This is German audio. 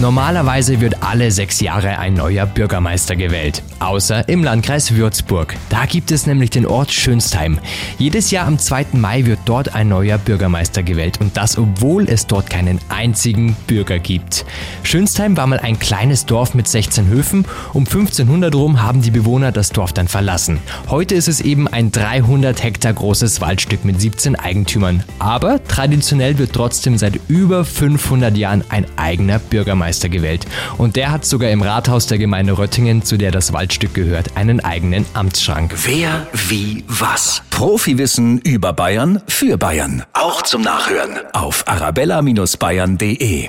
Normalerweise wird alle sechs Jahre ein neuer Bürgermeister gewählt, außer im Landkreis Würzburg. Da gibt es nämlich den Ort Schönstheim. Jedes Jahr am 2. Mai wird dort ein neuer Bürgermeister gewählt und das obwohl es dort keinen einzigen Bürger gibt. Schönstheim war mal ein kleines Dorf mit 16 Höfen. Um 1500 rum haben die Bewohner das Dorf dann verlassen. Heute ist es eben ein 300 Hektar großes Waldstück mit 17 Eigentümern. Aber traditionell wird trotzdem seit über 500 Jahren ein eigener Bürgermeister Bürgermeister gewählt. Und der hat sogar im Rathaus der Gemeinde Röttingen, zu der das Waldstück gehört, einen eigenen Amtsschrank. Wer, wie, was? Profiwissen über Bayern für Bayern. Auch zum Nachhören auf arabella-bayern.de.